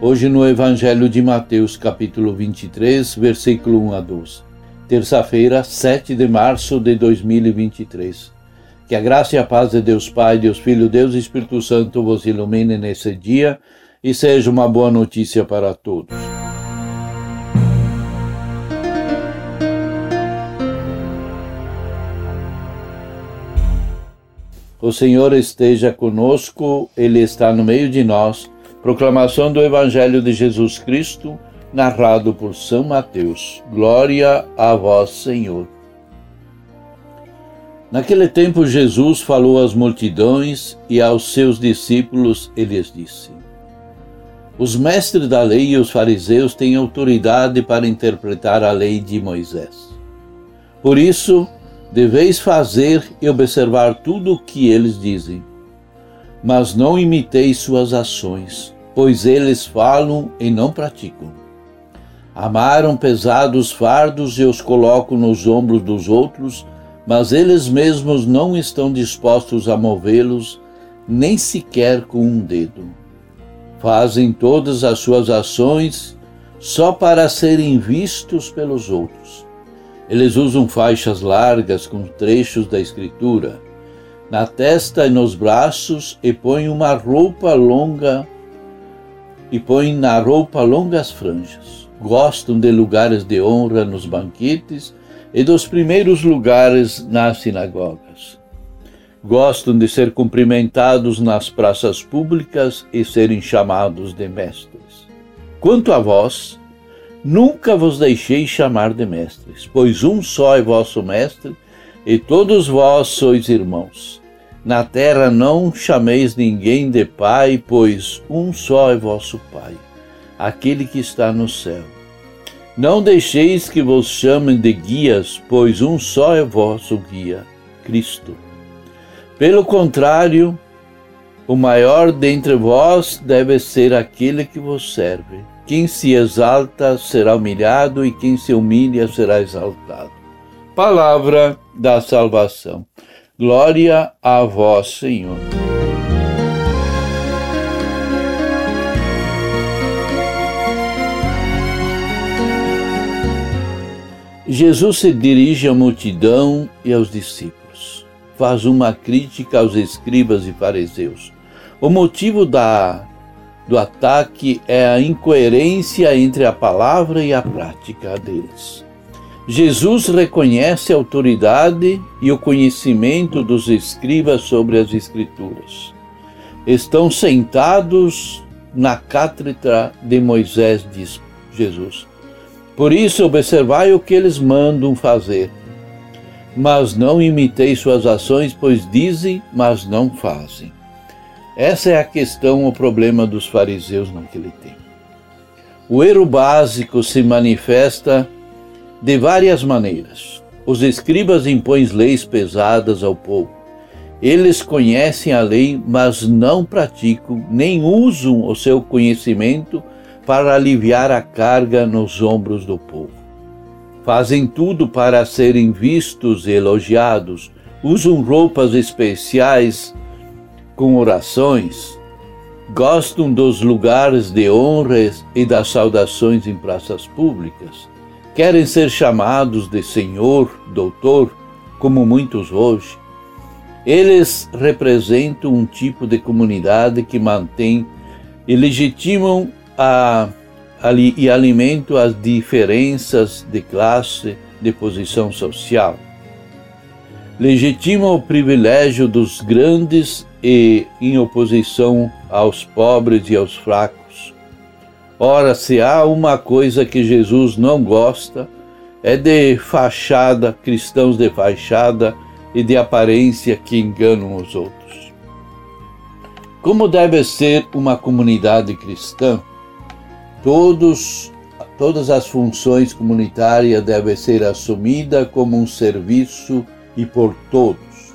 Hoje no Evangelho de Mateus, capítulo 23, versículo 1 a 12. Terça-feira, 7 de março de 2023. Que a graça e a paz de Deus Pai, Deus Filho, Deus e Espírito Santo vos ilumine nesse dia e seja uma boa notícia para todos. O Senhor esteja conosco, Ele está no meio de nós Proclamação do Evangelho de Jesus Cristo, narrado por São Mateus. Glória a vós, Senhor. Naquele tempo, Jesus falou às multidões e aos seus discípulos e lhes disse: Os mestres da lei e os fariseus têm autoridade para interpretar a lei de Moisés. Por isso, deveis fazer e observar tudo o que eles dizem, mas não imiteis suas ações pois eles falam e não praticam. Amaram pesados fardos e os colocam nos ombros dos outros, mas eles mesmos não estão dispostos a movê-los, nem sequer com um dedo. Fazem todas as suas ações só para serem vistos pelos outros. Eles usam faixas largas com trechos da Escritura na testa e nos braços e põem uma roupa longa e põem na roupa longas franjas. Gostam de lugares de honra nos banquetes e dos primeiros lugares nas sinagogas. Gostam de ser cumprimentados nas praças públicas e serem chamados de mestres. Quanto a vós, nunca vos deixei chamar de mestres, pois um só é vosso mestre e todos vós sois irmãos. Na terra não chameis ninguém de pai, pois um só é vosso Pai, aquele que está no céu. Não deixeis que vos chamem de guias, pois um só é vosso guia, Cristo. Pelo contrário, o maior dentre vós deve ser aquele que vos serve. Quem se exalta será humilhado, e quem se humilha será exaltado. Palavra da salvação. Glória a vós, Senhor. Jesus se dirige à multidão e aos discípulos. Faz uma crítica aos escribas e fariseus. O motivo da, do ataque é a incoerência entre a palavra e a prática deles. Jesus reconhece a autoridade e o conhecimento dos escribas sobre as Escrituras. Estão sentados na cátedra de Moisés, diz Jesus. Por isso, observai o que eles mandam fazer. Mas não imitei suas ações, pois dizem, mas não fazem. Essa é a questão, o problema dos fariseus naquele tempo. O erro básico se manifesta de várias maneiras. Os escribas impõem leis pesadas ao povo. Eles conhecem a lei, mas não praticam nem usam o seu conhecimento para aliviar a carga nos ombros do povo. Fazem tudo para serem vistos e elogiados, usam roupas especiais com orações, gostam dos lugares de honras e das saudações em praças públicas Querem ser chamados de Senhor, Doutor, como muitos hoje. Eles representam um tipo de comunidade que mantém e legitimam a, e alimentam as diferenças de classe, de posição social. Legitimam o privilégio dos grandes e em oposição aos pobres e aos fracos Ora, se há uma coisa que Jesus não gosta, é de fachada, cristãos de fachada e de aparência que enganam os outros. Como deve ser uma comunidade cristã? Todos, todas as funções comunitárias devem ser assumidas como um serviço e por todos.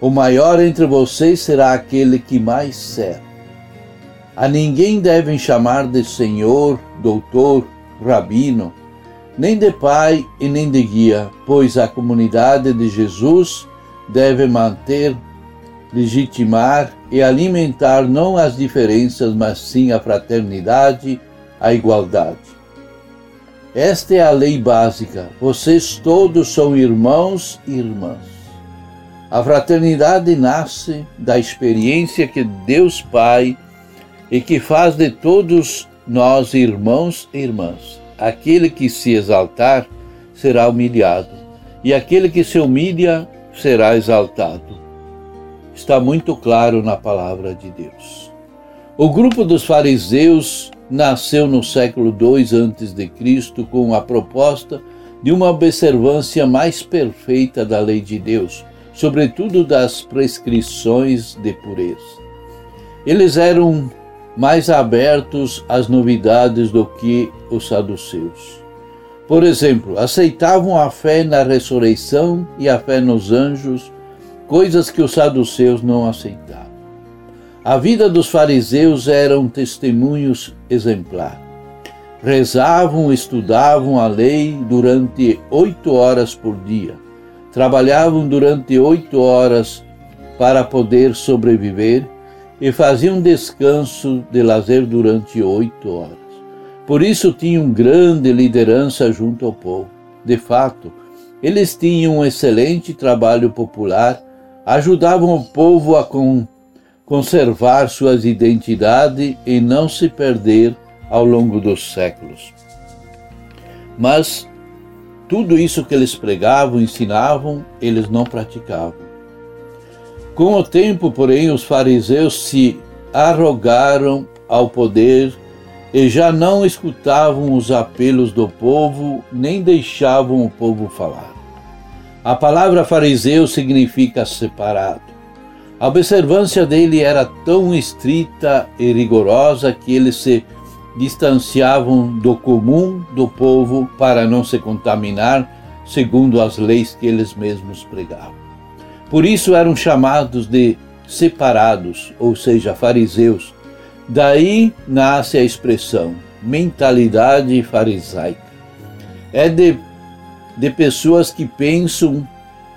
O maior entre vocês será aquele que mais serve. A ninguém devem chamar de Senhor, Doutor, Rabino, nem de Pai e nem de Guia, pois a comunidade de Jesus deve manter, legitimar e alimentar não as diferenças, mas sim a fraternidade, a igualdade. Esta é a lei básica. Vocês todos são irmãos e irmãs. A fraternidade nasce da experiência que Deus Pai e que faz de todos nós irmãos e irmãs. Aquele que se exaltar será humilhado, e aquele que se humilha será exaltado. Está muito claro na palavra de Deus. O grupo dos fariseus nasceu no século II a.C. com a proposta de uma observância mais perfeita da lei de Deus, sobretudo das prescrições de pureza. Eles eram mais abertos às novidades do que os saduceus. Por exemplo, aceitavam a fé na ressurreição e a fé nos anjos, coisas que os saduceus não aceitavam. A vida dos fariseus eram testemunhos exemplar. Rezavam, estudavam a lei durante oito horas por dia. Trabalhavam durante oito horas para poder sobreviver e faziam descanso de lazer durante oito horas. Por isso tinham grande liderança junto ao povo. De fato, eles tinham um excelente trabalho popular, ajudavam o povo a con conservar suas identidades e não se perder ao longo dos séculos. Mas tudo isso que eles pregavam, ensinavam, eles não praticavam. Com o tempo, porém, os fariseus se arrogaram ao poder e já não escutavam os apelos do povo, nem deixavam o povo falar. A palavra fariseu significa separado. A observância dele era tão estrita e rigorosa que eles se distanciavam do comum do povo para não se contaminar segundo as leis que eles mesmos pregavam. Por isso eram chamados de separados, ou seja, fariseus. Daí nasce a expressão mentalidade farisaica. É de, de pessoas que pensam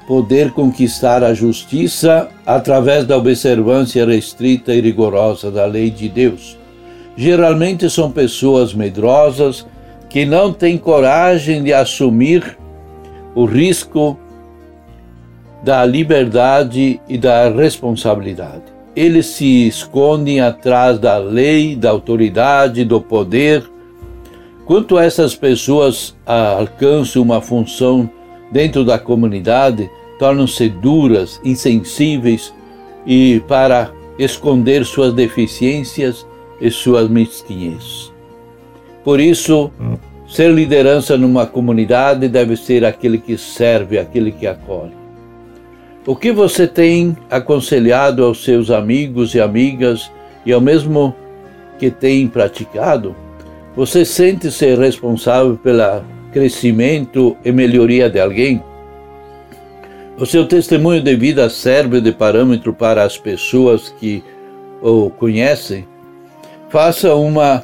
poder conquistar a justiça através da observância restrita e rigorosa da lei de Deus. Geralmente são pessoas medrosas que não têm coragem de assumir o risco da liberdade e da responsabilidade. Eles se escondem atrás da lei, da autoridade, do poder. Quanto essas pessoas alcançam uma função dentro da comunidade, tornam-se duras, insensíveis e para esconder suas deficiências e suas mesquinhez. Por isso, ser liderança numa comunidade deve ser aquele que serve, aquele que acolhe. O que você tem aconselhado aos seus amigos e amigas e ao mesmo que tem praticado? Você sente ser responsável pelo crescimento e melhoria de alguém? O seu testemunho de vida serve de parâmetro para as pessoas que o conhecem? Faça uma,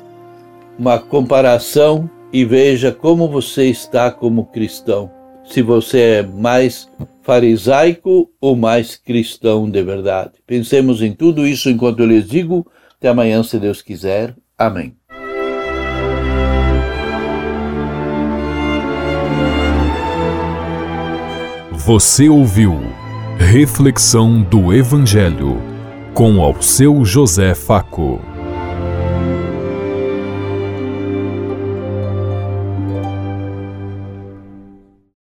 uma comparação e veja como você está como cristão. Se você é mais farisaico ou mais cristão de verdade. Pensemos em tudo isso enquanto eu lhes digo. Até amanhã, se Deus quiser. Amém. Você ouviu Reflexão do Evangelho com ao seu José Faco.